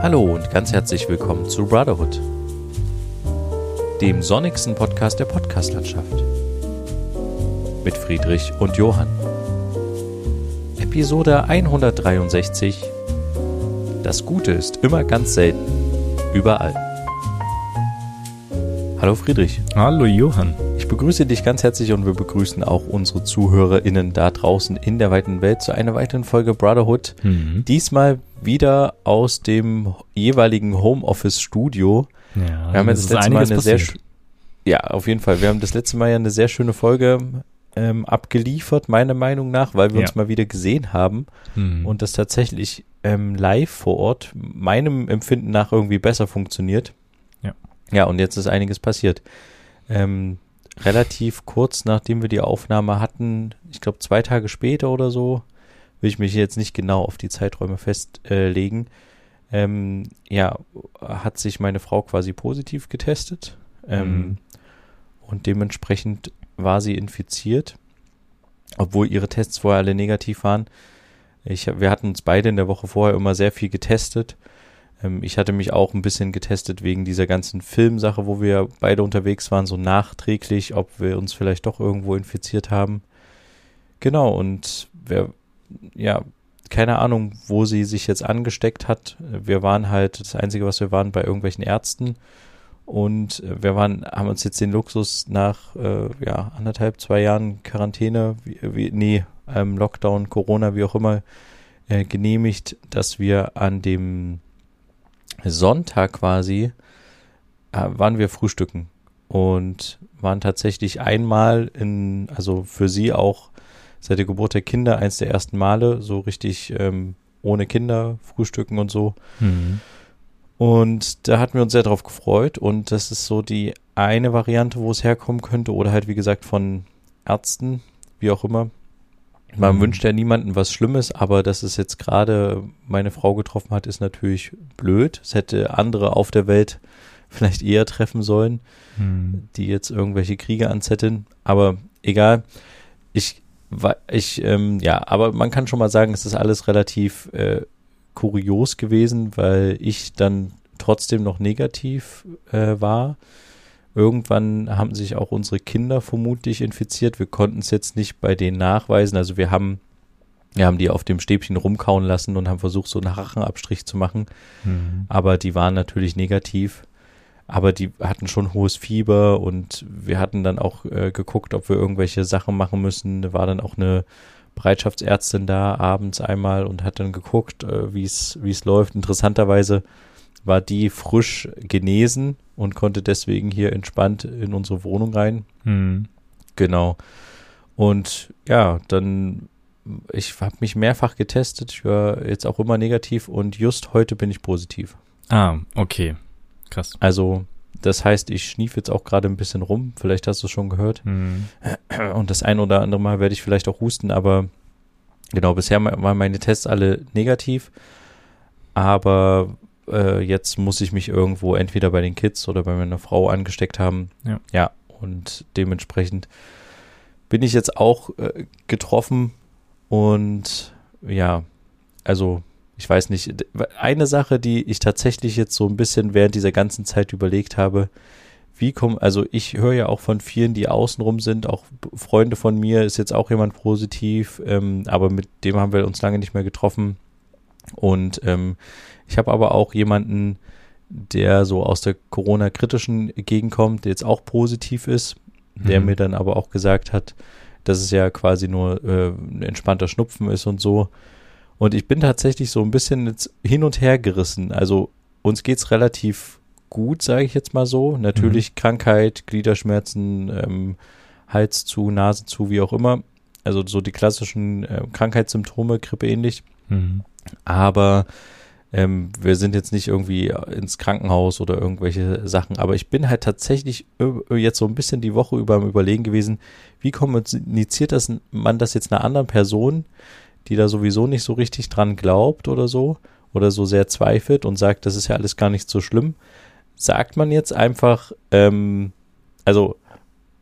Hallo und ganz herzlich willkommen zu Brotherhood, dem sonnigsten Podcast der Podcastlandschaft. Mit Friedrich und Johann. Episode 163. Das Gute ist immer ganz selten, überall. Hallo Friedrich. Hallo Johann. Ich begrüße dich ganz herzlich und wir begrüßen auch unsere ZuhörerInnen da draußen in der weiten Welt zu einer weiteren Folge Brotherhood. Mhm. Diesmal wieder aus dem jeweiligen Homeoffice-Studio. Ja, Wir haben jetzt das letzte Mal eine sehr passiert. sch- ja, auf jeden Fall. Wir haben das letzte Mal ja eine sehr schöne Folge ähm, abgeliefert, meiner Meinung nach, weil wir Ja. uns mal wieder gesehen haben Mhm. und das tatsächlich ähm, live vor Ort meinem Empfinden nach irgendwie besser funktioniert. Ja. Ja, und jetzt ist einiges passiert. Ähm, relativ kurz nachdem wir die Aufnahme hatten, ich glaube zwei Tage später oder so, will ich mich jetzt nicht genau auf die Zeiträume festlegen, ähm, ja, hat sich meine Frau quasi positiv getestet. Ähm, Mhm. Und dementsprechend war sie infiziert, obwohl ihre Tests vorher alle negativ waren. Ich, wir hatten uns beide in der Woche vorher immer sehr viel getestet. Ähm, ich hatte mich auch ein bisschen getestet wegen dieser ganzen Filmsache, wo wir beide unterwegs waren, so nachträglich, ob wir uns vielleicht doch irgendwo infiziert haben. Genau, und wer, ja, keine Ahnung, wo sie sich jetzt angesteckt hat. Wir waren halt, das Einzige, was wir waren, bei irgendwelchen Ärzten. Und äh, wir waren, haben uns jetzt den Luxus nach äh, ja, anderthalb, zwei Jahren Quarantäne, wie, wie, nee, ähm, Lockdown, Corona, wie auch immer, äh, genehmigt, dass wir an dem Sonntag quasi äh, waren wir frühstücken und waren tatsächlich einmal in, also für sie auch seit der Geburt der Kinder eins der ersten Male so richtig ähm, ohne Kinder frühstücken und so. Mhm. Und da hatten wir uns sehr drauf gefreut und das ist so die eine Variante, wo es herkommen könnte oder halt wie gesagt von Ärzten, wie auch immer. Man Mhm. wünscht ja niemandem was Schlimmes, aber dass es jetzt gerade meine Frau getroffen hat, ist natürlich blöd. Es hätte andere auf der Welt vielleicht eher treffen sollen, Mhm. die jetzt irgendwelche Kriege anzetteln. Aber egal. Ich, ich, ähm, ja, aber man kann schon mal sagen, es ist alles relativ äh, kurios gewesen, weil ich dann trotzdem noch negativ äh, war. Irgendwann haben sich auch unsere Kinder vermutlich infiziert. Wir konnten es jetzt nicht bei denen nachweisen. Also wir haben, wir haben die auf dem Stäbchen rumkauen lassen und haben versucht, so einen Rachenabstrich zu machen Mhm. aber die waren natürlich negativ. Aber die hatten schon hohes Fieber und wir hatten dann auch äh, geguckt, ob wir irgendwelche Sachen machen müssen. Da war dann auch eine Bereitschaftsärztin da abends einmal und hat dann geguckt, äh, wie es läuft. Interessanterweise war die frisch genesen und konnte deswegen hier entspannt in unsere Wohnung rein. Mhm. Genau. Und ja, dann, ich habe mich mehrfach getestet. Ich war jetzt auch immer negativ und just heute bin ich positiv. Ah, okay. Krass. Also, das heißt, ich schnief jetzt auch gerade ein bisschen rum. Vielleicht hast du es schon gehört. Mhm. Und das ein oder andere Mal werde ich vielleicht auch husten, aber genau, bisher waren meine Tests alle negativ. Aber äh, jetzt muss ich mich irgendwo entweder bei den Kids oder bei meiner Frau angesteckt haben. Ja. Ja, und dementsprechend bin ich jetzt auch äh, getroffen und ja, also ich weiß nicht, eine Sache, die ich tatsächlich jetzt so ein bisschen während dieser ganzen Zeit überlegt habe, wie kommen, also ich höre ja auch von vielen, die außenrum sind, auch Freunde von mir, ist jetzt auch jemand positiv, ähm, aber mit dem haben wir uns lange nicht mehr getroffen. Und ähm, ich habe aber auch jemanden, der so aus der Corona-kritischen Gegend kommt, der jetzt auch positiv ist, der Mhm. mir dann aber auch gesagt hat, dass es ja quasi nur äh, ein entspannter Schnupfen ist und so. Und ich bin tatsächlich so ein bisschen jetzt hin und her gerissen. Also uns geht's relativ gut, sage ich jetzt mal so. Natürlich Krankheit, Gliederschmerzen, ähm, Hals zu, Nase zu, wie auch immer. Also so die klassischen äh, Krankheitssymptome, Grippe ähnlich. Mhm. Aber ähm, wir sind jetzt nicht irgendwie ins Krankenhaus oder irgendwelche Sachen. Aber ich bin halt tatsächlich jetzt so ein bisschen die Woche über am Überlegen gewesen, wie kommuniziert das man das jetzt einer anderen Person, die da sowieso nicht so richtig dran glaubt oder so, oder so sehr zweifelt und sagt, das ist ja alles gar nicht so schlimm. Sagt man jetzt einfach, ähm, also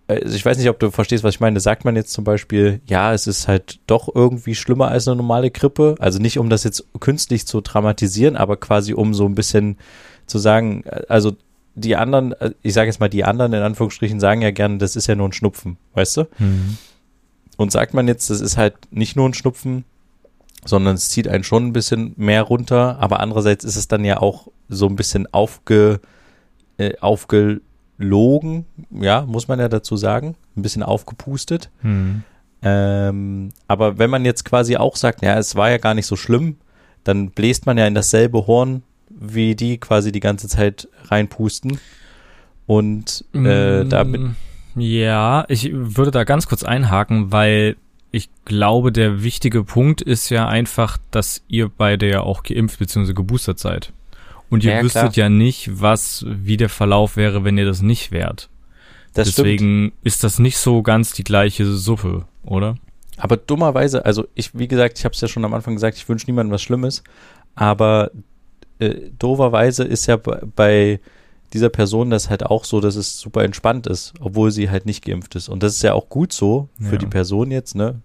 also ich weiß nicht, ob du verstehst, was ich meine. Sagt man jetzt zum Beispiel, ja, es ist halt doch irgendwie schlimmer als eine normale Grippe. Also nicht, um das jetzt künstlich zu dramatisieren, aber quasi um so ein bisschen zu sagen, also die anderen, ich sage jetzt mal, die anderen in Anführungsstrichen sagen ja gerne, das ist ja nur ein Schnupfen, weißt du? Mhm. Und sagt man jetzt, das ist halt nicht nur ein Schnupfen, sondern es zieht einen schon ein bisschen mehr runter, aber andererseits ist es dann ja auch so ein bisschen aufge, äh, aufgelogen, ja, muss man ja dazu sagen, ein bisschen aufgepustet. Mhm. Ähm, aber wenn man jetzt quasi auch sagt, ja, es war ja gar nicht so schlimm, dann bläst man ja in dasselbe Horn, wie die quasi die ganze Zeit reinpusten. Und äh, damit. Mm, Ja, ich würde da ganz kurz einhaken, weil ich glaube, der wichtige Punkt ist ja einfach, dass ihr beide ja auch geimpft bzw. geboostert seid. Und ihr Ja, ja, wüsstet klar. ja nicht, was, wie der Verlauf wäre, wenn ihr das nicht wärt. Das stimmt. Deswegen ist das nicht so ganz die gleiche Suppe, oder? Aber dummerweise, also ich, wie gesagt, ich habe es ja schon am Anfang gesagt, ich wünsche niemandem was Schlimmes, aber äh, dooferweise ist ja bei, bei dieser Person das halt auch so, dass es super entspannt ist, obwohl sie halt nicht geimpft ist. Und das ist ja auch gut so für Ja. die Person jetzt, ne?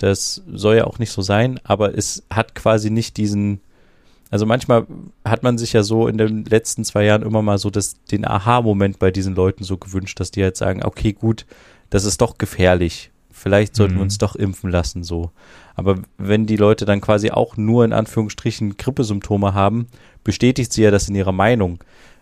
Das soll ja auch nicht so sein, aber es hat quasi nicht diesen, also manchmal hat man sich ja so in den letzten zwei Jahren immer mal so das, den Aha-Moment bei diesen Leuten so gewünscht, dass die halt sagen, okay, gut, das ist doch gefährlich. Vielleicht sollten wir Mhm. uns doch impfen lassen, so. Aber wenn die Leute dann quasi auch nur in Anführungsstrichen Grippesymptome haben, bestätigt sie ja das in ihrer Meinung.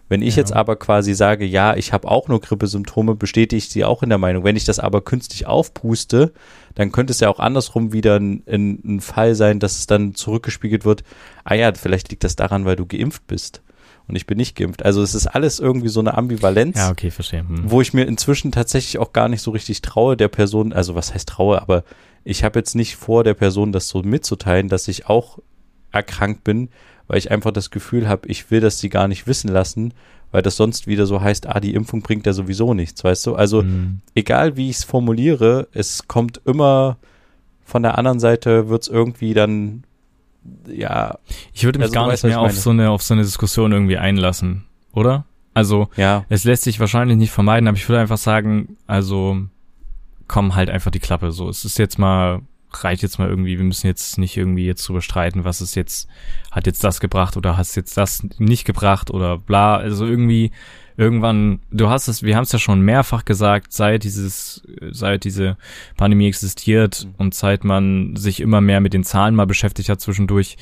Wenn ich Ja. jetzt aber quasi sage, ja, ich habe auch nur Grippesymptome, bestätigt sie auch in der Meinung. Wenn ich das aber künstlich aufpuste, dann könnte es ja auch andersrum wieder ein, ein, ein Fall sein, dass es dann zurückgespiegelt wird, ah ja, vielleicht liegt das daran, weil du geimpft bist und ich bin nicht geimpft. Also es ist alles irgendwie so eine Ambivalenz Ja, okay, verstehe. Hm. wo ich mir inzwischen tatsächlich auch gar nicht so richtig traue, der Person, also was heißt traue, aber ich habe jetzt nicht vor, der Person das so mitzuteilen, dass ich auch erkrankt bin, weil ich einfach das Gefühl habe, ich will das sie gar nicht wissen lassen, weil das sonst wieder so heißt, ah, die Impfung bringt ja sowieso nichts, weißt du? Also Hm. egal wie ich es formuliere, es kommt immer von der anderen Seite wird es irgendwie dann ja, Ich würde mich Also, gar nicht weißt, mehr auf so eine, auf so eine Diskussion irgendwie einlassen, oder? Also, ja, es lässt sich wahrscheinlich nicht vermeiden, aber ich würde einfach sagen, also, komm halt einfach die Klappe, so. Es ist jetzt mal, reicht jetzt mal irgendwie, wir müssen jetzt nicht irgendwie jetzt drüber streiten, was es jetzt, hat jetzt das gebracht oder hast jetzt das nicht gebracht oder bla, also irgendwie, irgendwann, du hast es, wir haben es ja schon mehrfach gesagt, seit dieses, seit diese Pandemie existiert Mhm. und seit man sich immer mehr mit den Zahlen mal beschäftigt hat zwischendurch,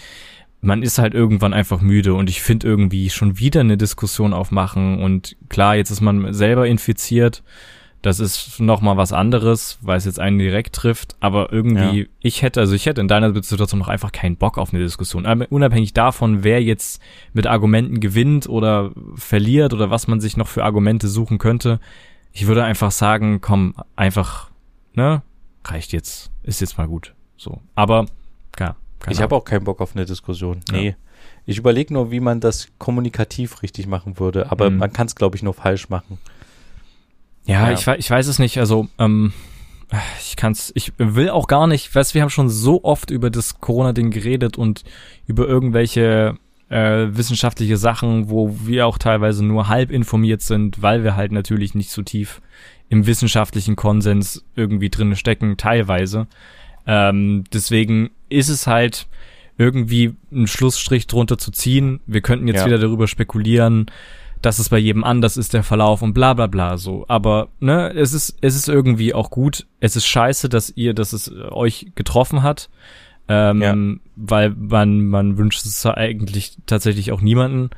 man ist halt irgendwann einfach müde. Und ich finde irgendwie schon wieder eine Diskussion aufmachen. Und klar, jetzt ist man selber infiziert, das ist noch mal was anderes, weil es jetzt einen direkt trifft, aber irgendwie, Ja. ich hätte, also ich hätte in deiner Situation noch einfach keinen Bock auf eine Diskussion. Aber unabhängig davon, wer jetzt mit Argumenten gewinnt oder verliert oder was man sich noch für Argumente suchen könnte, ich würde einfach sagen, komm, einfach, ne, reicht jetzt, ist jetzt mal gut. So. Aber, ja. ich habe auch keinen Bock auf eine Diskussion. Ja. Nee. Ich überlege nur, wie man das kommunikativ richtig machen würde, aber Mhm. man kann es, glaube ich, nur falsch machen. Ja, Ja. Ich, ich weiß es nicht. Also, ähm, ich kann's, ich will auch gar nicht, weißt wir haben schon so oft über das Corona-Ding geredet und über irgendwelche äh, wissenschaftliche Sachen, wo wir auch teilweise nur halb informiert sind, weil wir halt natürlich nicht so tief im wissenschaftlichen Konsens irgendwie drin stecken, teilweise. Ähm, deswegen ist es halt irgendwie einen Schlussstrich drunter zu ziehen. Wir könnten jetzt Ja. wieder darüber spekulieren, dass es bei jedem anders ist, der Verlauf und bla bla bla so. Aber ne, es ist, es ist irgendwie auch gut. Es ist scheiße, dass ihr, dass es äh, euch getroffen hat. Ähm, Ja. weil man, man wünscht es eigentlich tatsächlich auch niemanden.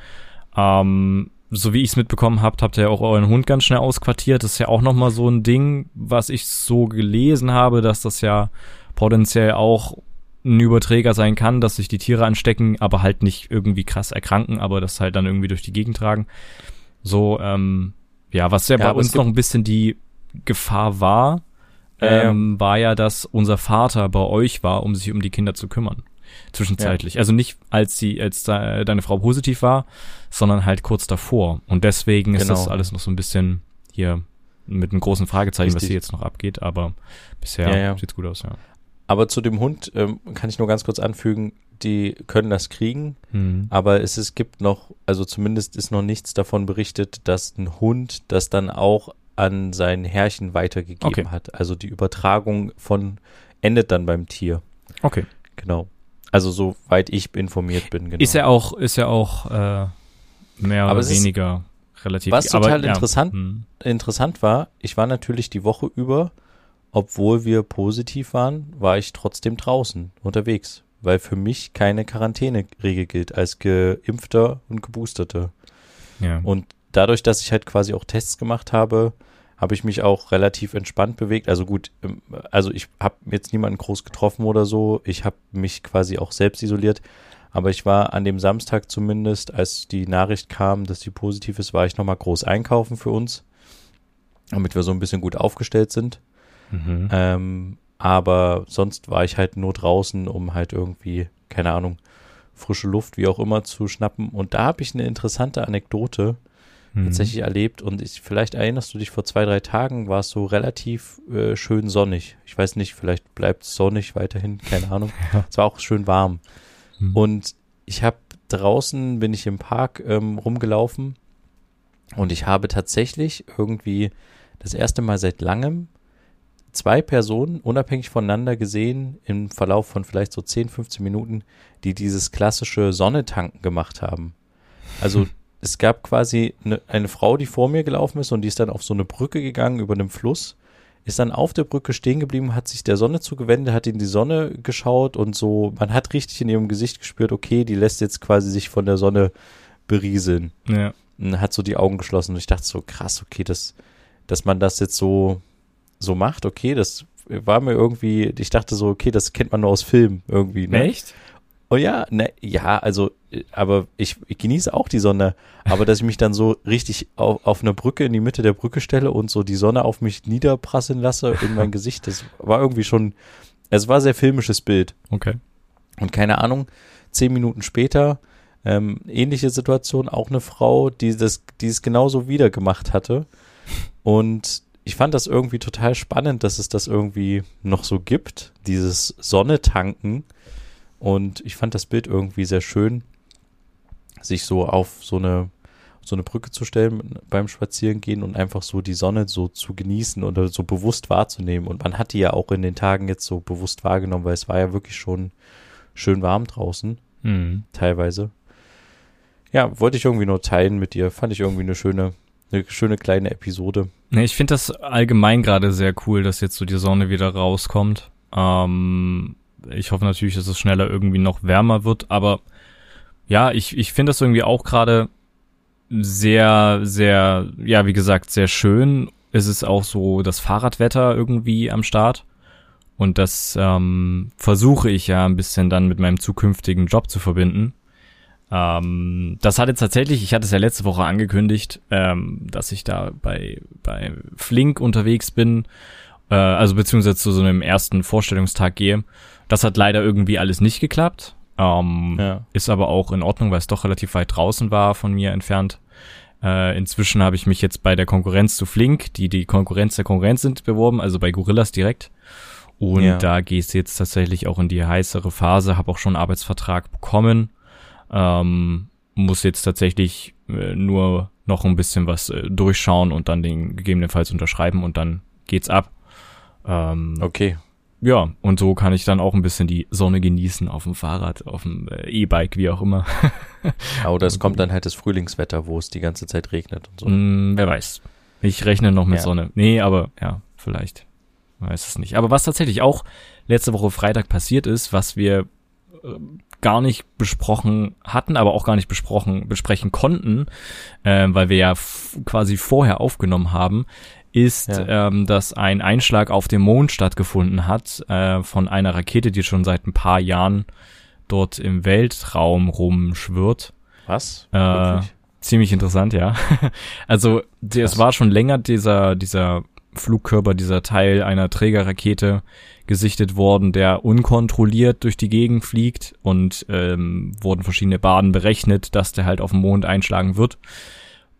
Ähm, so wie ich es mitbekommen habt, habt ihr ja auch euren Hund ganz schnell ausquartiert. Das ist ja auch nochmal so ein Ding, was ich so gelesen habe, dass das ja potenziell auch ein Überträger sein kann, dass sich die Tiere anstecken, aber halt nicht irgendwie krass erkranken, aber das halt dann irgendwie durch die Gegend tragen. So, ähm, ja, was ja, Ja, bei uns noch ein bisschen die Gefahr war, Ja, ja. ähm, war ja, dass unser Vater bei euch war, um sich um die Kinder zu kümmern. Zwischenzeitlich. Also nicht, als sie, als de, deine Frau positiv war, sondern halt kurz davor. Und deswegen ist Genau. das alles noch so ein bisschen hier mit einem großen Fragezeichen, was Richtig. hier jetzt noch abgeht, aber bisher Ja, ja. sieht's gut aus, ja. Aber zu dem Hund ähm, kann ich nur ganz kurz anfügen, die können das kriegen, Hm. aber es, es gibt noch, also zumindest ist noch nichts davon berichtet, dass ein Hund das dann auch an sein Herrchen weitergegeben Okay. hat. Also die Übertragung von endet dann beim Tier. Okay. Genau. Also soweit ich informiert bin, genau. Ist ja auch, ist ja auch äh, mehr Aber oder es ist- weniger relativ. Was aber, total interessant hm. interessant war, ich war natürlich die Woche über, obwohl wir positiv waren, war ich trotzdem draußen unterwegs, weil für mich keine Quarantäneregel gilt als Geimpfter und Geboosterter. Ja. Und dadurch, dass ich halt quasi auch Tests gemacht habe, habe ich mich auch relativ entspannt bewegt. Also gut, ähm, also ich habe jetzt niemanden groß getroffen oder so. Ich habe mich quasi auch selbst isoliert. Aber ich war an dem Samstag zumindest, als die Nachricht kam, dass die positiv ist, war ich nochmal groß einkaufen für uns, damit wir so ein bisschen gut aufgestellt sind. Mhm. Ähm, aber sonst war ich halt nur draußen, um halt irgendwie, keine Ahnung, frische Luft, wie auch immer, zu schnappen. Und da habe ich eine interessante Anekdote Mhm. tatsächlich erlebt. Und ich, vielleicht erinnerst du dich, vor zwei, drei Tagen war es so relativ äh, schön sonnig. Ich weiß nicht, vielleicht bleibt es sonnig weiterhin, keine Ahnung. Ja. Es war auch schön warm. Mhm. Und ich habe draußen, bin ich im Park ähm, rumgelaufen und ich habe tatsächlich irgendwie das erste Mal seit langem zwei Personen unabhängig voneinander gesehen im Verlauf von vielleicht so 10, 15 Minuten, die dieses klassische Sonnetanken gemacht haben. Also es gab quasi eine, eine Frau, die vor mir gelaufen ist und die ist dann auf so eine Brücke gegangen über einem Fluss, ist dann auf der Brücke stehen geblieben, hat sich der Sonne zugewendet, hat in die Sonne geschaut und so, man hat richtig in ihrem Gesicht gespürt, okay, die lässt jetzt quasi sich von der Sonne berieseln ja. und hat so die Augen geschlossen und ich dachte so krass, okay, das, dass man das jetzt so so macht, okay, das war mir irgendwie, ich dachte so, okay, das kennt man nur aus Filmen irgendwie. Ne? Echt? Oh ja, ne, ja, also, aber ich, ich genieße auch die Sonne, aber dass ich mich dann so richtig auf, auf einer Brücke in die Mitte der Brücke stelle und so die Sonne auf mich niederprasseln lasse in mein Gesicht, das war irgendwie schon, es war sehr filmisches Bild. Okay. Und keine Ahnung, zehn Minuten später, ähm, ähnliche Situation, auch eine Frau, die das, die es genauso wieder gemacht hatte. Und ich fand das irgendwie total spannend, dass es das irgendwie noch so gibt, dieses Sonne tanken. Und ich fand das Bild irgendwie sehr schön, sich so auf so eine, so eine Brücke zu stellen beim Spazierengehen und einfach so die Sonne so zu genießen oder so bewusst wahrzunehmen. Und man hat die ja auch in den Tagen jetzt so bewusst wahrgenommen, weil es war ja wirklich schon schön warm draußen, Mhm. teilweise. Ja, wollte ich irgendwie nur teilen mit dir. Fand ich irgendwie eine schöne, eine schöne kleine Episode. Nee, ich finde das allgemein gerade sehr cool, dass jetzt so die Sonne wieder rauskommt. Ähm, ich hoffe natürlich, dass es schneller irgendwie noch wärmer wird, aber ja, ich, ich finde das irgendwie auch gerade sehr, sehr, ja, wie gesagt, sehr schön. Es ist auch so das Fahrradwetter irgendwie am Start. Und das ähm, versuche ich ja ein bisschen dann mit meinem zukünftigen Job zu verbinden. Ähm, das hat jetzt tatsächlich, ich hatte es ja letzte Woche angekündigt, ähm, dass ich da bei, bei Flink unterwegs bin, äh, also beziehungsweise zu so einem ersten Vorstellungstag gehe. Das hat leider irgendwie alles nicht geklappt. Ähm, Ja. Ist aber auch in Ordnung, weil es doch relativ weit draußen war von mir entfernt. Äh, inzwischen habe ich mich jetzt bei der Konkurrenz zu Flink, die die Konkurrenz der Konkurrenz sind, beworben, also bei Gorillas direkt. Und Ja. da gehe ich jetzt tatsächlich auch in die heißere Phase, habe auch schon einen Arbeitsvertrag bekommen. Ähm, muss jetzt tatsächlich äh, nur noch ein bisschen was äh, durchschauen und dann den gegebenenfalls unterschreiben und dann geht's ab. Ähm, Okay. Ja, und so kann ich dann auch ein bisschen die Sonne genießen auf dem Fahrrad, auf dem äh, E-Bike, wie auch immer. Ja, oder es kommt dann halt das Frühlingswetter, wo es die ganze Zeit regnet und so. Mm, wer weiß. Ich rechne noch mit Ja. Sonne. Nee, aber ja, vielleicht. Weiß es nicht. Aber was tatsächlich auch letzte Woche Freitag passiert ist, was wir äh, gar nicht besprochen hatten, aber auch gar nicht besprochen, besprechen konnten, äh, weil wir ja quasi vorher aufgenommen haben, ist, Ja. ähm, dass ein Einschlag auf dem Mond stattgefunden hat äh, von einer Rakete, die schon seit ein paar Jahren dort im Weltraum rumschwirrt. Was? Äh? Ziemlich interessant, ja. Also es war schon länger dieser dieser Flugkörper, dieser Teil einer Trägerrakete gesichtet worden, der unkontrolliert durch die Gegend fliegt und ähm, wurden verschiedene Bahnen berechnet, dass der halt auf dem Mond einschlagen wird.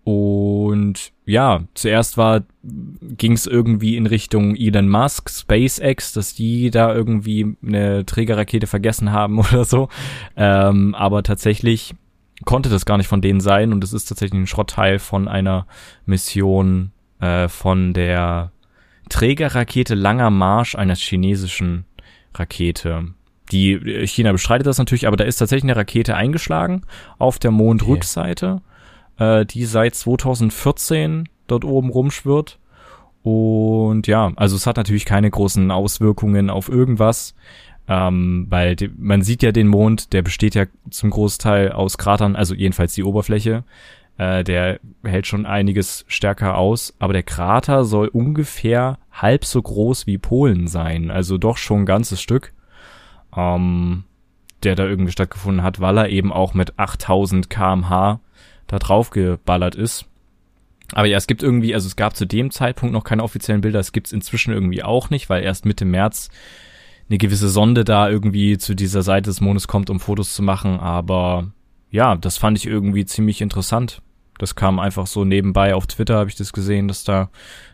Und ja, zuerst war ging es irgendwie in Richtung Elon Musk, SpaceX, dass die da irgendwie eine Trägerrakete vergessen haben oder so. Ähm, aber tatsächlich konnte das gar nicht von denen sein und es ist tatsächlich ein Schrottteil von einer Mission äh, von der Trägerrakete Langer Marsch einer chinesischen Rakete. Die äh, China bestreitet das natürlich, aber da ist tatsächlich eine Rakete eingeschlagen auf der Mondrückseite, okay. äh, die seit 2014 dort oben rumschwirrt. Und ja, also es hat natürlich keine großen Auswirkungen auf irgendwas, ähm, weil die, man sieht ja den Mond, der besteht ja zum Großteil aus Kratern, also jedenfalls die Oberfläche. Äh, der hält schon einiges stärker aus, aber der Krater soll ungefähr halb so groß wie Polen sein, also doch schon ein ganzes Stück, ähm, der da irgendwie stattgefunden hat, weil er eben auch mit 8000 kmh da drauf geballert ist. Aber ja, es gibt irgendwie, also es gab zu dem Zeitpunkt noch keine offiziellen Bilder, es gibt's inzwischen irgendwie auch nicht, weil erst Mitte März eine gewisse Sonde da irgendwie zu dieser Seite des Mondes kommt, um Fotos zu machen. Aber ja, das fand ich irgendwie ziemlich interessant. Das kam einfach so nebenbei auf Twitter, habe ich das gesehen, dass da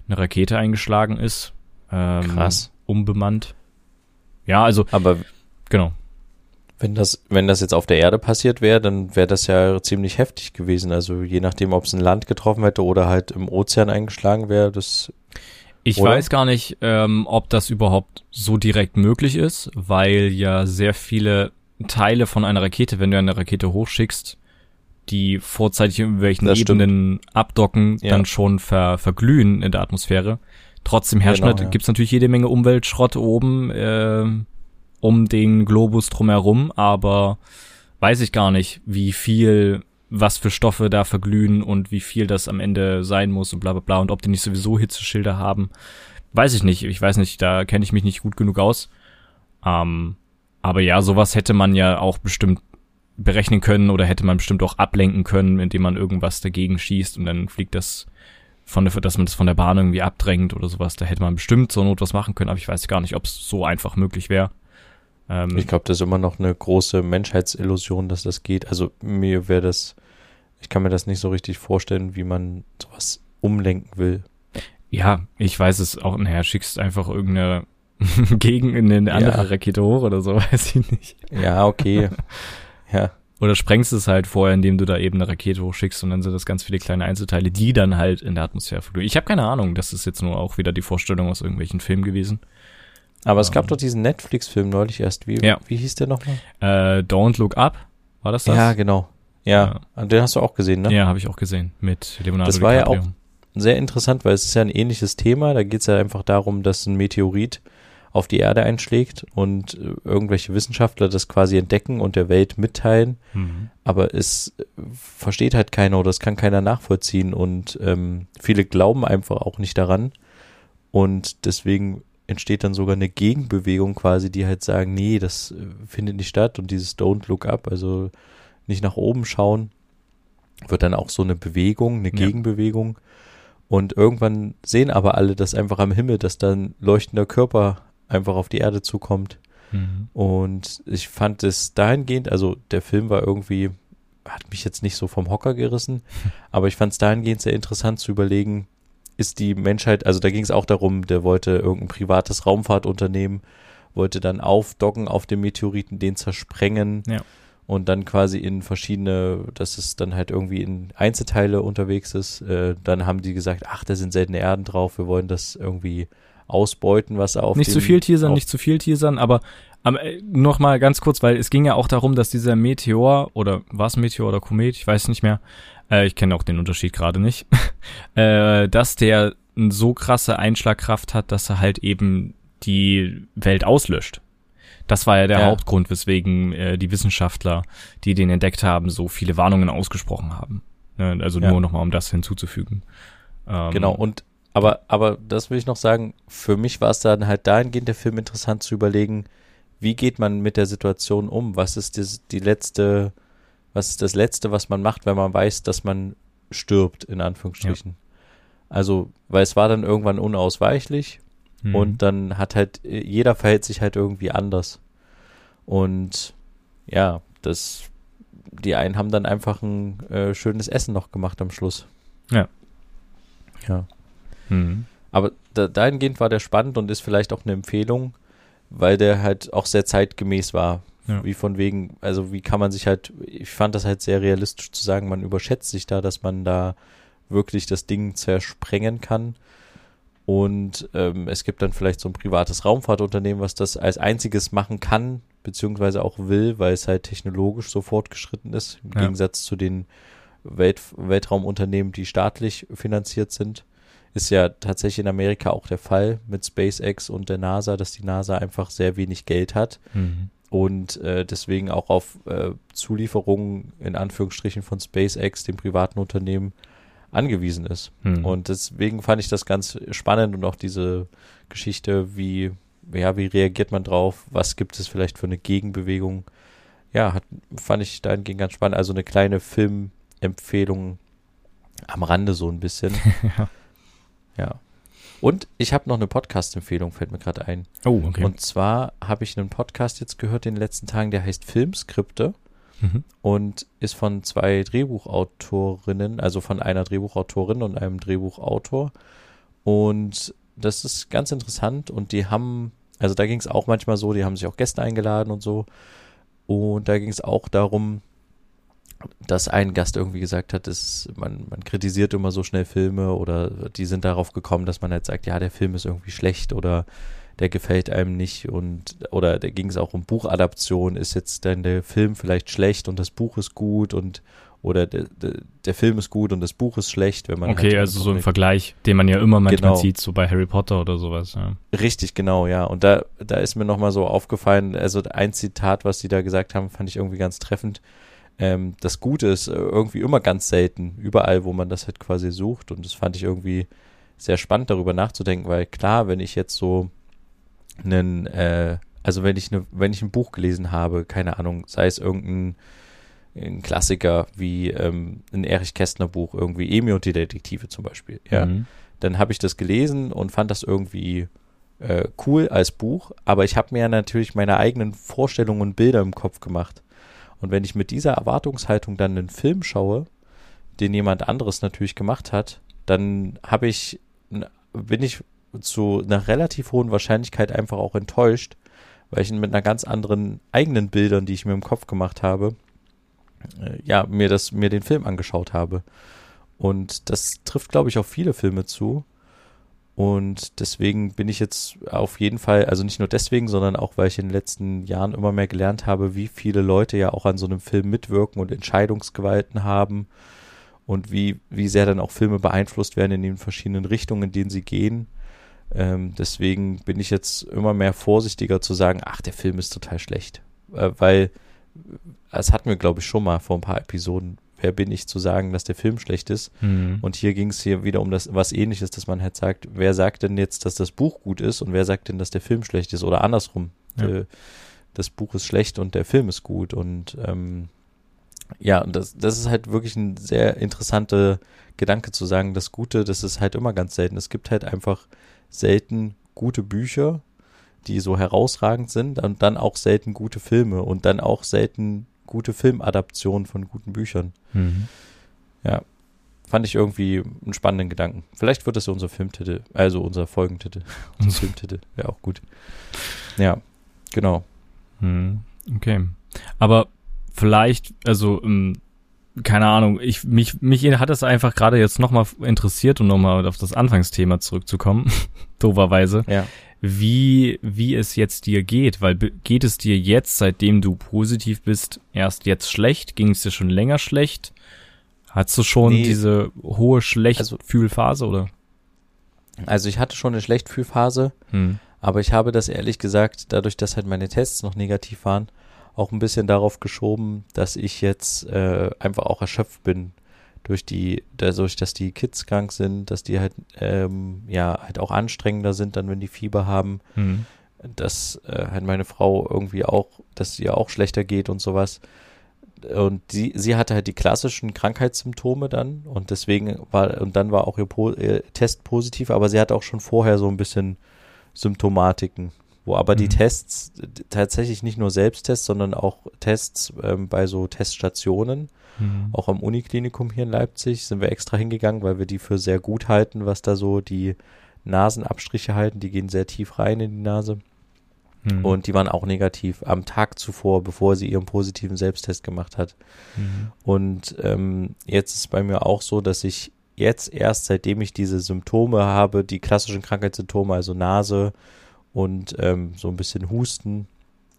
eine Rakete eingeschlagen ist. Ähm, Krass. Unbemannt. Ja, also. Aber genau. Wenn das, wenn das jetzt auf der Erde passiert wäre, dann wäre das ja ziemlich heftig gewesen. Also je nachdem, ob es ein Land getroffen hätte oder halt im Ozean eingeschlagen wäre, das. Ich oder? weiß gar nicht, ähm, ob das überhaupt so direkt möglich ist, weil ja sehr viele Teile von einer Rakete, wenn du eine Rakete hochschickst, die vorzeitig in irgendwelchen das Ebenen stimmt. abdocken, ja. dann schon ver, verglühen in der Atmosphäre. Trotzdem herrscht genau, ja. gibt's natürlich jede Menge Umweltschrott oben äh, um den Globus drumherum, aber weiß ich gar nicht, wie viel, was für Stoffe da verglühen und wie viel das am Ende sein muss und bla bla bla und ob die nicht sowieso Hitzeschilder haben. Weiß ich nicht. Ich weiß nicht, da kenne ich mich nicht gut genug aus. Ähm, aber ja, sowas hätte man ja auch bestimmt berechnen können oder hätte man bestimmt auch ablenken können, indem man irgendwas dagegen schießt und dann fliegt das von der, dass man das von der Bahn irgendwie abdrängt oder sowas. Da hätte man bestimmt zur Not was machen können, aber ich weiß gar nicht, ob es so einfach möglich wäre. Ähm, ich glaube, das ist immer noch eine große Menschheitsillusion, dass das geht. Also mir wäre das, ich kann mir das nicht so richtig vorstellen, wie man sowas umlenken will. Ja, ich weiß es auch. Naja, schickst einfach irgendeine gegen in eine andere ja. Rakete hoch oder so, weiß ich nicht. Ja, okay. Ja. Oder sprengst es halt vorher, indem du da eben eine Rakete hochschickst und dann sind das ganz viele kleine Einzelteile, die dann halt in der Atmosphäre fliegen. Ich habe keine Ahnung, das ist jetzt nur auch wieder die Vorstellung aus irgendwelchen Filmen gewesen. Aber es gab doch diesen Netflix-Film neulich erst. Wie, ja. wie hieß der nochmal? Äh, Don't Look Up, war das das? Ja, genau. Ja, ja. den hast du auch gesehen, ne? Ja, habe ich auch gesehen mit Leonardo Das war DiCaprio. ja auch sehr interessant, weil es ist ja ein ähnliches Thema. Da geht es ja einfach darum, dass ein Meteorit auf die Erde einschlägt und äh, irgendwelche Wissenschaftler das quasi entdecken und der Welt mitteilen. Mhm. Aber es äh, versteht halt keiner oder es kann keiner nachvollziehen und ähm, viele glauben einfach auch nicht daran. Und deswegen entsteht dann sogar eine Gegenbewegung quasi, die halt sagen, nee, das äh, findet nicht statt und dieses Don't Look Up, also nicht nach oben schauen, wird dann auch so eine Bewegung, eine ja. Gegenbewegung. Und irgendwann sehen aber alle das einfach am Himmel, dass dann leuchtender Körper einfach auf die Erde zukommt. Mhm. Und ich fand es dahingehend, also der Film war irgendwie, hat mich jetzt nicht so vom Hocker gerissen, aber ich fand es dahingehend sehr interessant zu überlegen, ist die Menschheit, also da ging es auch darum, der wollte irgendein privates Raumfahrtunternehmen, wollte dann aufdocken auf dem Meteoriten, den zersprengen ja. und dann quasi in verschiedene, dass es dann halt irgendwie in Einzelteile unterwegs ist. Äh, dann haben die gesagt, ach, da sind seltene Erden drauf, wir wollen das irgendwie ausbeuten, was auf Nicht zu viel Teasern, nicht zu viel Teasern, aber ähm, noch mal ganz kurz, weil es ging ja auch darum, dass dieser Meteor oder was Meteor oder Komet, ich weiß nicht mehr, äh, ich kenne auch den Unterschied gerade nicht, äh, dass der so krasse Einschlagkraft hat, dass er halt eben die Welt auslöscht. Das war ja der ja. Hauptgrund, weswegen äh, die Wissenschaftler, die den entdeckt haben, so viele Warnungen ausgesprochen haben. Ne? Also ja. nur nochmal, um das hinzuzufügen. Ähm, genau, und aber, aber das will ich noch sagen, für mich war es dann halt dahingehend der Film interessant zu überlegen, wie geht man mit der Situation um? Was ist das, die letzte, was ist das Letzte, was man macht, wenn man weiß, dass man stirbt, in Anführungsstrichen? Ja. Also, weil es war dann irgendwann unausweichlich mhm. und dann hat halt, jeder verhält sich halt irgendwie anders. Und ja, das, die einen haben dann einfach ein äh, schönes Essen noch gemacht am Schluss. Ja. Ja. Mhm. Aber da, dahingehend war der spannend und ist vielleicht auch eine Empfehlung, weil der halt auch sehr zeitgemäß war. Ja. Wie von wegen, also wie kann man sich halt, ich fand das halt sehr realistisch zu sagen, man überschätzt sich da, dass man da wirklich das Ding zersprengen kann. Und ähm, es gibt dann vielleicht so ein privates Raumfahrtunternehmen, was das als einziges machen kann, beziehungsweise auch will, weil es halt technologisch so fortgeschritten ist, im Ja. Gegensatz zu den Welt Weltraumunternehmen, die staatlich finanziert sind. Ist ja tatsächlich in Amerika auch der Fall mit SpaceX und der NASA, dass die NASA einfach sehr wenig Geld hat Mhm. und äh, deswegen auch auf äh, Zulieferungen in Anführungsstrichen von SpaceX, dem privaten Unternehmen, angewiesen ist. Mhm. Und deswegen fand ich das ganz spannend und auch diese Geschichte, wie, ja, wie reagiert man drauf, was gibt es vielleicht für eine Gegenbewegung. Ja, hat, fand ich dahingehend ganz spannend. Also eine kleine Filmempfehlung am Rande so ein bisschen. ja. Ja. Und ich habe noch eine Podcast-Empfehlung, fällt mir gerade ein. Oh, okay. Und zwar habe ich einen Podcast jetzt gehört in den letzten Tagen, der heißt Filmskripte mhm. und ist von zwei Drehbuchautorinnen, also von einer Drehbuchautorin und einem Drehbuchautor. Und das ist ganz interessant und die haben, also da ging es auch manchmal so, die haben sich auch Gäste eingeladen und so. Und da ging es auch darum, dass ein Gast irgendwie gesagt hat, dass man, man kritisiert immer so schnell Filme oder die sind darauf gekommen, dass man halt sagt, ja, der Film ist irgendwie schlecht oder der gefällt einem nicht und oder da ging es auch um Buchadaption, ist jetzt dann der Film vielleicht schlecht und das Buch ist gut und oder der, der, der Film ist gut und das Buch ist schlecht, wenn man Okay, halt also so ein Vergleich, den man ja immer manchmal Genau. sieht, so bei Harry Potter oder sowas. Ja. Richtig, genau, ja. Und da, da ist mir nochmal so aufgefallen, also ein Zitat, was sie da gesagt haben, fand ich irgendwie ganz treffend. Ähm, das Gute ist äh, irgendwie immer ganz selten, überall, wo man das halt quasi sucht. Und das fand ich irgendwie sehr spannend, darüber nachzudenken, weil klar, wenn ich jetzt so einen, äh, also wenn ich eine, wenn ich ein Buch gelesen habe, keine Ahnung, sei es irgendein ein Klassiker wie ähm, ein Erich Kästner Buch, irgendwie Emi und die Detektive zum Beispiel, ja Mhm. dann habe ich das gelesen und fand das irgendwie äh, cool als Buch, aber ich habe mir ja natürlich meine eigenen Vorstellungen und Bilder im Kopf gemacht. Und wenn ich mit dieser Erwartungshaltung dann einen Film schaue, den jemand anderes natürlich gemacht hat, dann habe ich, bin ich zu einer relativ hohen Wahrscheinlichkeit einfach auch enttäuscht, weil ich mit einer ganz anderen eigenen Bildern, die ich mir im Kopf gemacht habe, äh, ja, mir das, mir den Film angeschaut habe. Und das trifft, glaube ich, auf viele Filme zu. Und deswegen bin ich jetzt auf jeden Fall, also nicht nur deswegen, sondern auch, weil ich in den letzten Jahren immer mehr gelernt habe, wie viele Leute ja auch an so einem Film mitwirken und Entscheidungsgewalten haben und wie, wie sehr dann auch Filme beeinflusst werden in den verschiedenen Richtungen, in denen sie gehen. Ähm, deswegen bin ich jetzt immer mehr vorsichtiger zu sagen, ach, der Film ist total schlecht. Äh, weil, das hatten wir, glaube ich, schon mal vor ein paar Episoden. Wer bin ich zu sagen, dass der Film schlecht ist? Mhm. Und hier ging es hier wieder um das was ähnliches, dass man halt sagt, wer sagt denn jetzt, dass das Buch gut ist und wer sagt denn, dass der Film schlecht ist oder andersrum. Ja. Äh, Das Buch ist schlecht und der Film ist gut. Und ähm, ja, und das, das ist halt wirklich ein sehr interessanter Gedanke zu sagen, das Gute, das ist halt immer ganz selten. Es gibt halt einfach selten gute Bücher, die so herausragend sind und dann auch selten gute Filme und dann auch selten gute Filmadaptionen von guten Büchern. Mhm. Fand ich irgendwie einen spannenden Gedanken. Vielleicht wird das unser Filmtitel, also unser Folgentitel. unser Filmtitel wäre auch gut. Ja, genau. Mhm. Okay. Aber vielleicht, also, ähm, keine Ahnung, ich, mich, mich hat es einfach gerade jetzt nochmal interessiert, um nochmal auf das Anfangsthema zurückzukommen, dooferweise, Ja. wie, wie es jetzt dir geht, weil geht es dir jetzt, seitdem du positiv bist, erst jetzt schlecht? Ging es dir schon länger schlecht? Hattest du schon Nee. diese hohe Also- Schlechtfühlphase oder? Also ich hatte schon eine Schlechtfühlphase, Hm. aber ich habe das ehrlich gesagt, dadurch, dass halt meine Tests noch negativ waren, auch ein bisschen darauf geschoben, dass ich jetzt äh, einfach auch erschöpft bin durch die, dadurch, dass die Kids krank sind, dass die halt ähm, ja halt auch anstrengender sind, dann wenn die Fieber haben. Hm. dass äh, halt meine Frau irgendwie auch, dass ihr auch schlechter geht und sowas. Und sie, sie hatte halt die klassischen Krankheitssymptome dann und deswegen war, und dann war auch ihr, po, ihr Test positiv, aber sie hatte auch schon vorher so ein bisschen Symptomatiken, wo aber die Mhm. Tests äh, tatsächlich nicht nur Selbsttests, sondern auch Tests ähm, bei so Teststationen, Hm. auch am Uniklinikum hier in Leipzig sind wir extra hingegangen, weil wir die für sehr gut halten, was da so die Nasenabstriche halten, die gehen sehr tief rein in die Nase. Hm. Und die waren auch negativ am Tag zuvor, bevor sie ihren positiven Selbsttest gemacht hat. Hm. Und ähm, jetzt ist es bei mir auch so, dass ich jetzt erst, seitdem ich diese Symptome habe, die klassischen Krankheitssymptome, also Nase und ähm, so ein bisschen Husten,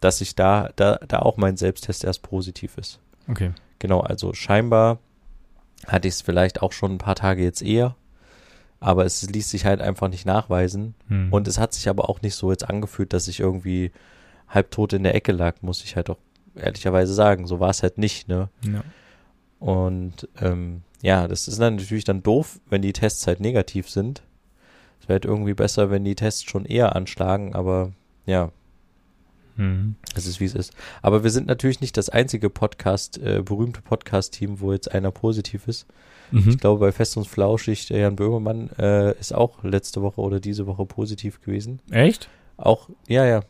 dass ich da, da, da auch mein Selbsttest erst positiv ist. Okay. Genau, also scheinbar hatte ich es vielleicht auch schon ein paar Tage jetzt eher, aber es ließ sich halt einfach nicht nachweisen. Hm. Und es hat sich aber auch nicht so jetzt angefühlt, dass ich irgendwie halbtot in der Ecke lag, muss ich halt auch ehrlicherweise sagen. So war es halt nicht, ne? ja. Und ähm, ja, das ist dann natürlich dann doof, wenn die Tests halt negativ sind. Es wäre halt irgendwie besser, wenn die Tests schon eher anschlagen, aber ja, Hm. es ist wie es ist. Aber wir sind natürlich nicht das einzige Podcast, äh, berühmte Podcast-Team, wo jetzt einer positiv ist. Mhm. Ich glaube, bei Fest und Flauschig, der Jan Böhmermann äh, ist auch letzte Woche oder diese Woche positiv gewesen. Echt? Auch, ja, ja,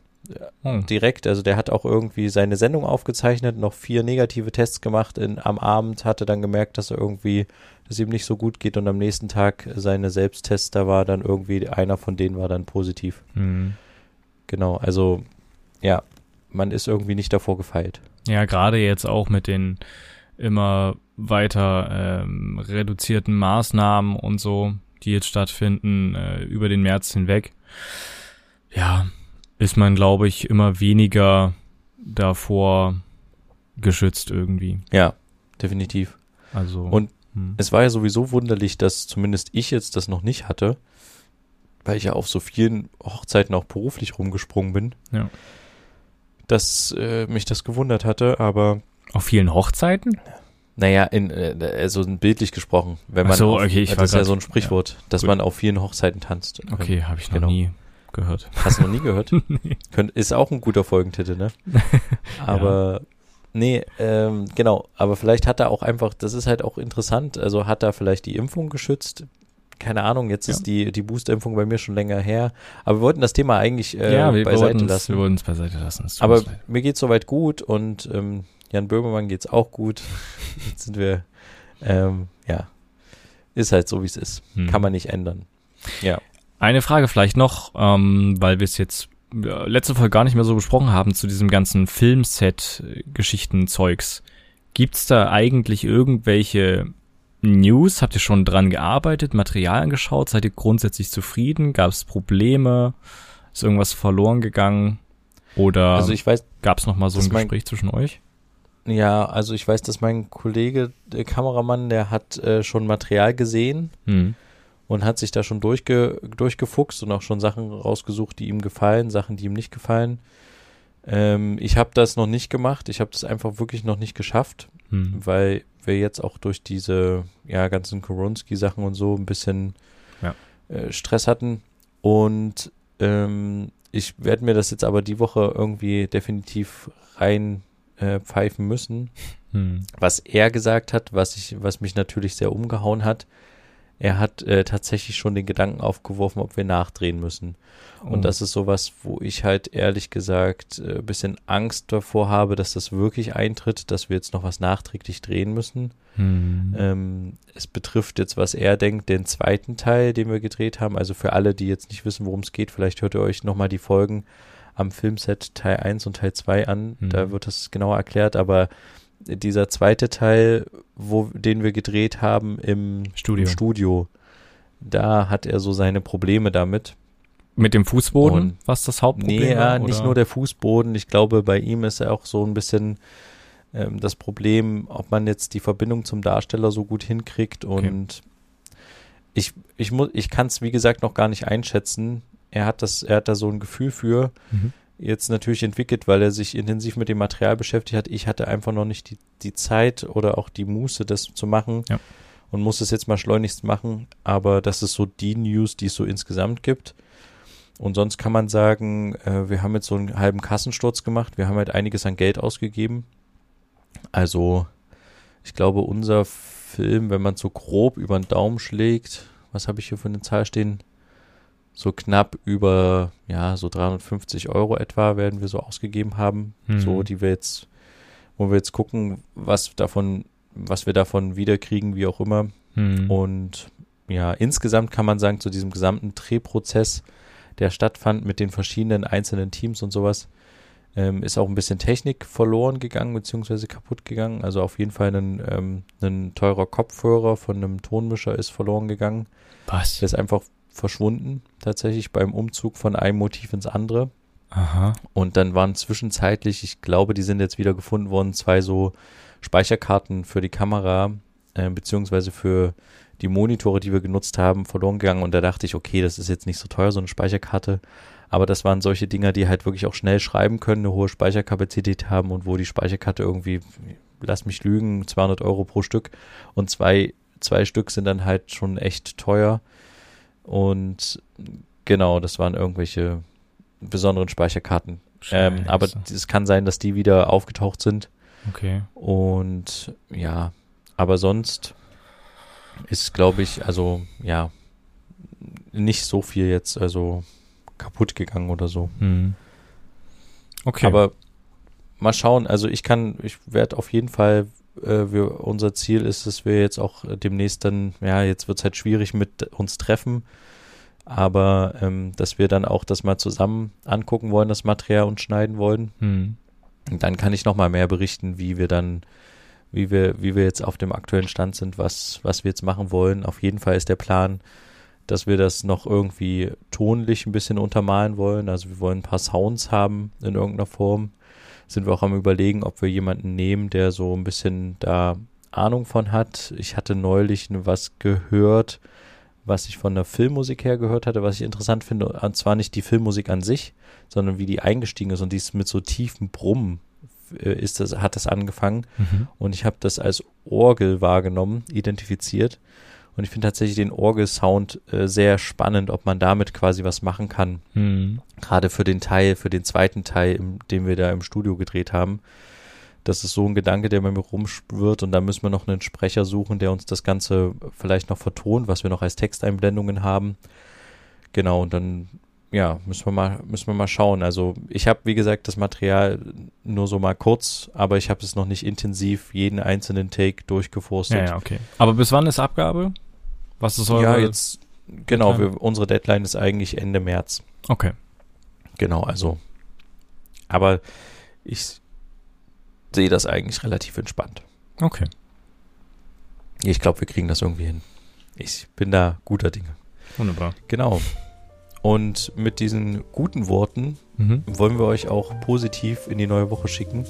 Hm. direkt. Also der hat auch irgendwie seine Sendung aufgezeichnet, noch vier negative Tests gemacht in, am Abend, hatte dann gemerkt, dass er irgendwie, dass ihm nicht so gut geht und am nächsten Tag seine Selbsttests, da war dann irgendwie, einer von denen war dann positiv. Hm. Genau, also ja, man ist irgendwie nicht davor gefeilt. Ja, gerade jetzt auch mit den immer weiter ähm, reduzierten Maßnahmen und so, die jetzt stattfinden äh, über den März hinweg. Ja, ist man, glaube ich, immer weniger davor geschützt irgendwie. Ja, definitiv. Also Und hm. Es war ja sowieso wunderlich, dass zumindest ich jetzt das noch nicht hatte, weil ich ja auf so vielen Hochzeiten auch beruflich rumgesprungen bin. Ja. Dass äh, mich das gewundert hatte, aber auf vielen Hochzeiten? naja, in, äh, also bildlich gesprochen, wenn man Ach so, auf, okay, ich das ist ja so ein Sprichwort, dass gut. man auf vielen Hochzeiten tanzt. Okay, habe ich noch Genau. nie gehört. Hast du noch nie gehört? Könnt, ist auch ein guter Folgentitel, ne? Aber nee, ähm, genau. Aber vielleicht hat er auch einfach, das ist halt auch interessant. Also hat er vielleicht die Impfung geschützt? Keine Ahnung. Jetzt Ja. ist die die Boosterimpfung bei mir schon länger her. Aber wir wollten das Thema eigentlich äh, ja, wir beiseite wollten es lassen. wir wollten's beiseite lassen. es Aber mir geht's soweit gut und ähm, Jan Böhmermann geht's auch gut. Jetzt sind wir, ähm, ja, ist halt so wie es ist. Hm. Kann man nicht ändern. Ja. Eine Frage vielleicht noch, ähm, weil wir es jetzt letzte Folge gar nicht mehr so besprochen haben zu diesem ganzen Filmset-Geschichten-Zeugs. Gibt's da eigentlich irgendwelche News? Habt ihr schon dran gearbeitet, Material angeschaut? Seid ihr grundsätzlich zufrieden? Gab es Probleme? Ist irgendwas verloren gegangen? Oder Also ich weiß, gab es noch mal so ein mein- Gespräch zwischen euch? ja, also ich weiß, dass mein Kollege, der Kameramann, der hat äh, schon Material gesehen Hm. Und hat sich da schon durchge durchgefuchst und auch schon Sachen rausgesucht, die ihm gefallen, Sachen, die ihm nicht gefallen. Ähm, ich habe das noch nicht gemacht. Ich habe das einfach wirklich noch nicht geschafft, Hm. weil wir jetzt auch durch diese ja ganzen Koronski-Sachen und so ein bisschen Ja. äh, Stress hatten. Und ähm, ich werde mir das jetzt aber die Woche irgendwie definitiv rein äh, pfeifen müssen Hm. was er gesagt hat, was ich, was mich natürlich sehr umgehauen hat. Er hat äh, tatsächlich schon den Gedanken aufgeworfen, ob wir nachdrehen müssen. Oh. Und das ist sowas, wo ich halt ehrlich gesagt äh, ein bisschen Angst davor habe, dass das wirklich eintritt, dass wir jetzt noch was nachträglich drehen müssen. Hm. Ähm, es betrifft jetzt, was er denkt, den zweiten Teil, den wir gedreht haben. Also für alle, die jetzt nicht wissen, worum es geht, vielleicht hört ihr euch nochmal die Folgen am Filmset Teil 1 und Teil 2 an. Mhm. Da wird das genauer erklärt, aber dieser zweite Teil, wo, den wir gedreht haben im Studio. Studio, da hat er so seine Probleme damit. Mit dem Fußboden, Und- was das Hauptproblem Nee, ja, nicht nur der Fußboden. Ich glaube, bei ihm ist ja auch so ein bisschen ähm, das Problem, ob man jetzt die Verbindung zum Darsteller so gut hinkriegt. Und ich, ich, mu- ich kann es, wie gesagt, noch gar nicht einschätzen. Er hat das, er hat da so ein Gefühl für. Mhm. Jetzt natürlich entwickelt, weil er sich intensiv mit dem Material beschäftigt hat. Ich hatte einfach noch nicht die, die Zeit oder auch die Muße, das zu machen. Ja. Und muss es jetzt mal schleunigst machen. Aber das ist so die News, die es so insgesamt gibt. Und sonst kann man sagen, äh, wir haben jetzt so einen halben Kassensturz gemacht. Wir haben halt einiges an Geld ausgegeben. Also, ich glaube, unser Film, wenn man so grob über den Daumen schlägt, was habe ich hier für eine Zahl stehen? So knapp über, ja, so 350 Euro etwa werden wir so ausgegeben haben. Mhm. So, die wir jetzt, wo wir jetzt gucken, was davon, was wir davon wiederkriegen, wie auch immer. Hm. Und ja, insgesamt kann man sagen, zu diesem gesamten Drehprozess, der stattfand mit den verschiedenen einzelnen Teams und sowas, Ähm, ist auch ein bisschen Technik verloren gegangen, beziehungsweise kaputt gegangen. Also auf jeden Fall ein, ähm, ein teurer Kopfhörer von einem Tonmischer ist verloren gegangen. Was? Der ist einfach verschwunden, tatsächlich beim Umzug von einem Motiv ins andere. Aha. Und dann waren zwischenzeitlich, ich glaube, die sind jetzt wieder gefunden worden, zwei so Speicherkarten für die Kamera, äh, beziehungsweise für die Monitore, die wir genutzt haben, verloren gegangen. Und da dachte ich, okay, das ist jetzt nicht so teuer, so eine Speicherkarte. Aber das waren solche Dinger, die halt wirklich auch schnell schreiben können, eine hohe Speicherkapazität haben und wo die Speicherkarte irgendwie, lass mich lügen, 200 Euro pro Stück. Und zwei, zwei Stück sind dann halt schon echt teuer. Und genau, das waren irgendwelche besonderen Speicherkarten. Ähm, aber es kann sein, dass die wieder aufgetaucht sind. Okay. Und ja, aber sonst ist, glaube ich, also ja, nicht so viel jetzt, also kaputt gegangen oder so. Hm. Okay. Aber mal schauen, also ich kann, ich werde auf jeden Fall, äh, wir, unser Ziel ist, dass wir jetzt auch demnächst dann, ja, jetzt wird es halt schwierig mit uns treffen, aber ähm, dass wir dann auch das mal zusammen angucken wollen, das Material und schneiden wollen. hm. Und dann kann ich noch mal mehr berichten, wie wir dann, wie wir, wie wir jetzt auf dem aktuellen Stand sind, was, was wir jetzt machen wollen. Auf jeden Fall ist der Plan, dass wir das noch irgendwie tonlich ein bisschen untermalen wollen. Also wir wollen ein paar Sounds haben in irgendeiner Form. Sind wir auch am überlegen, ob wir jemanden nehmen, der so ein bisschen da Ahnung von hat. Ich hatte neulich was gehört, was ich von der Filmmusik her gehört hatte, was ich interessant finde. Und zwar nicht die Filmmusik an sich, sondern wie die eingestiegen ist und die ist mit so tiefen Brummen äh, ist das, hat das angefangen. Mhm. Und ich habe das als Orgel wahrgenommen, identifiziert. Und ich finde tatsächlich den Orgelsound äh, sehr spannend, ob man damit quasi was machen kann. Hm. Gerade für den Teil, für den zweiten Teil, im, den wir da im Studio gedreht haben. Das ist so ein Gedanke, der bei mir rumschwirrt und da müssen wir noch einen Sprecher suchen, der uns das Ganze vielleicht noch vertont, was wir noch als Texteinblendungen haben. Genau, und dann, ja, müssen wir mal, müssen wir mal schauen. Also ich habe, wie gesagt, das Material nur so mal kurz, aber ich habe es noch nicht intensiv jeden einzelnen Take durchgeforstet. Ja, ja, okay. Aber bis wann ist Abgabe? Was ist eure? Ja, jetzt, genau, wir, unsere Deadline ist eigentlich Ende März. Okay. Genau, also. Aber ich sehe das eigentlich relativ entspannt. Okay. Ich glaube, wir kriegen das irgendwie hin. Ich bin da guter Dinge. Wunderbar. Genau. Und mit diesen guten Worten Mhm. wollen wir euch auch positiv in die neue Woche schicken.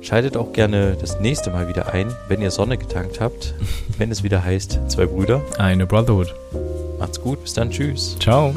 Schaltet auch gerne das nächste Mal wieder ein, wenn ihr Sonne getankt habt, wenn es wieder heißt, zwei Brüder. Eine Brotherhood. Macht's gut, bis dann, tschüss. Ciao.